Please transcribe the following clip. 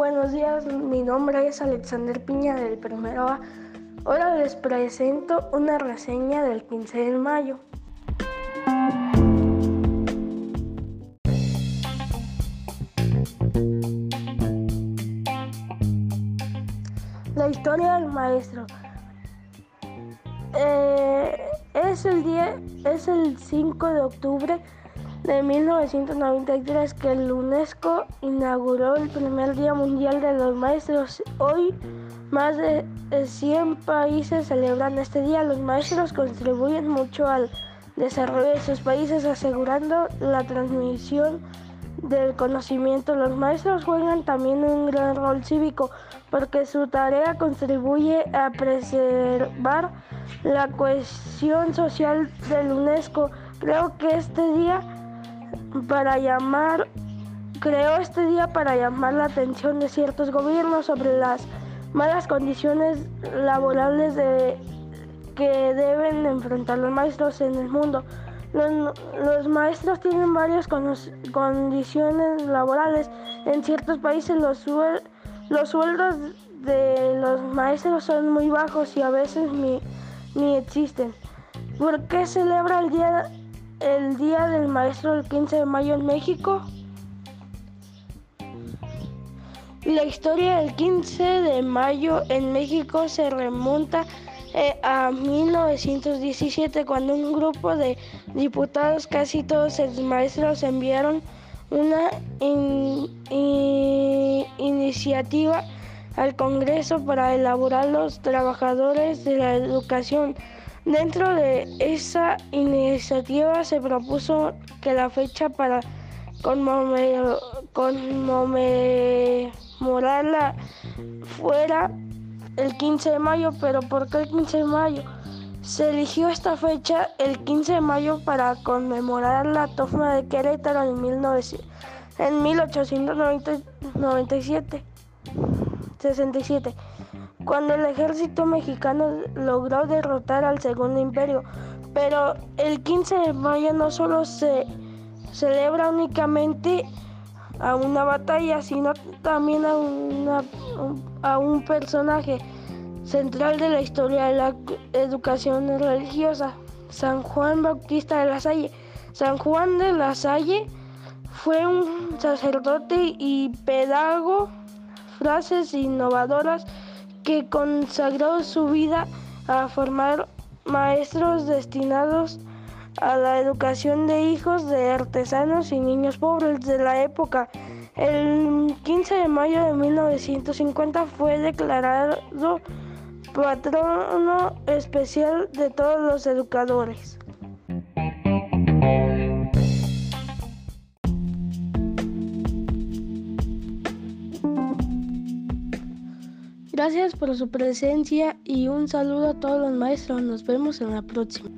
buenos días, mi nombre es Alexander Piña del Primero A. Ahora les presento una reseña del 15 de mayo. La historia del maestro. Eh, es el día, es el 5 de octubre de 1993 que el UNESCO inauguró el primer Día Mundial de los Maestros. Hoy más de 100 países celebran este día. Los maestros contribuyen mucho al desarrollo de sus países asegurando la transmisión del conocimiento. Los maestros juegan también un gran rol cívico porque su tarea contribuye a preservar la cohesión social del UNESCO. Creo que este día para llamar creó este día para llamar la atención de ciertos gobiernos sobre las malas condiciones laborales que deben enfrentar los maestros en el mundo. Los, maestros tienen varias condiciones laborales. En ciertos países los, los sueldos de los maestros son muy bajos y a veces ni, ni existen. ¿Por qué celebra el día el Día del Maestro el 15 de mayo en México. La historia del 15 de mayo en México se remonta eh, a 1917 cuando un grupo de diputados, casi todos ex maestros, enviaron una iniciativa al Congreso para elaborar los trabajadores de la educación Dentro de esa iniciativa se propuso que la fecha para conmemorarla fuera el 15 de mayo, pero ¿por qué el 15 de mayo? Se eligió esta fecha el 15 de mayo para conmemorar la toma de Querétaro en, 19, en 1897. 67 cuando el ejército mexicano logró derrotar al Segundo Imperio. Pero el 15 de mayo no solo se celebra únicamente a una batalla, sino también a, una, a un personaje central de la historia de la educación religiosa, San Juan Bautista de la Salle. San Juan de la Salle fue un sacerdote y pedagogo, frases innovadoras que consagró su vida a formar maestros destinados a la educación de hijos de artesanos y niños pobres de la época. El 15 de mayo de 1950 fue declarado patrono especial de todos los educadores. Gracias por su presencia y un saludo a todos los maestros. Nos vemos en la próxima.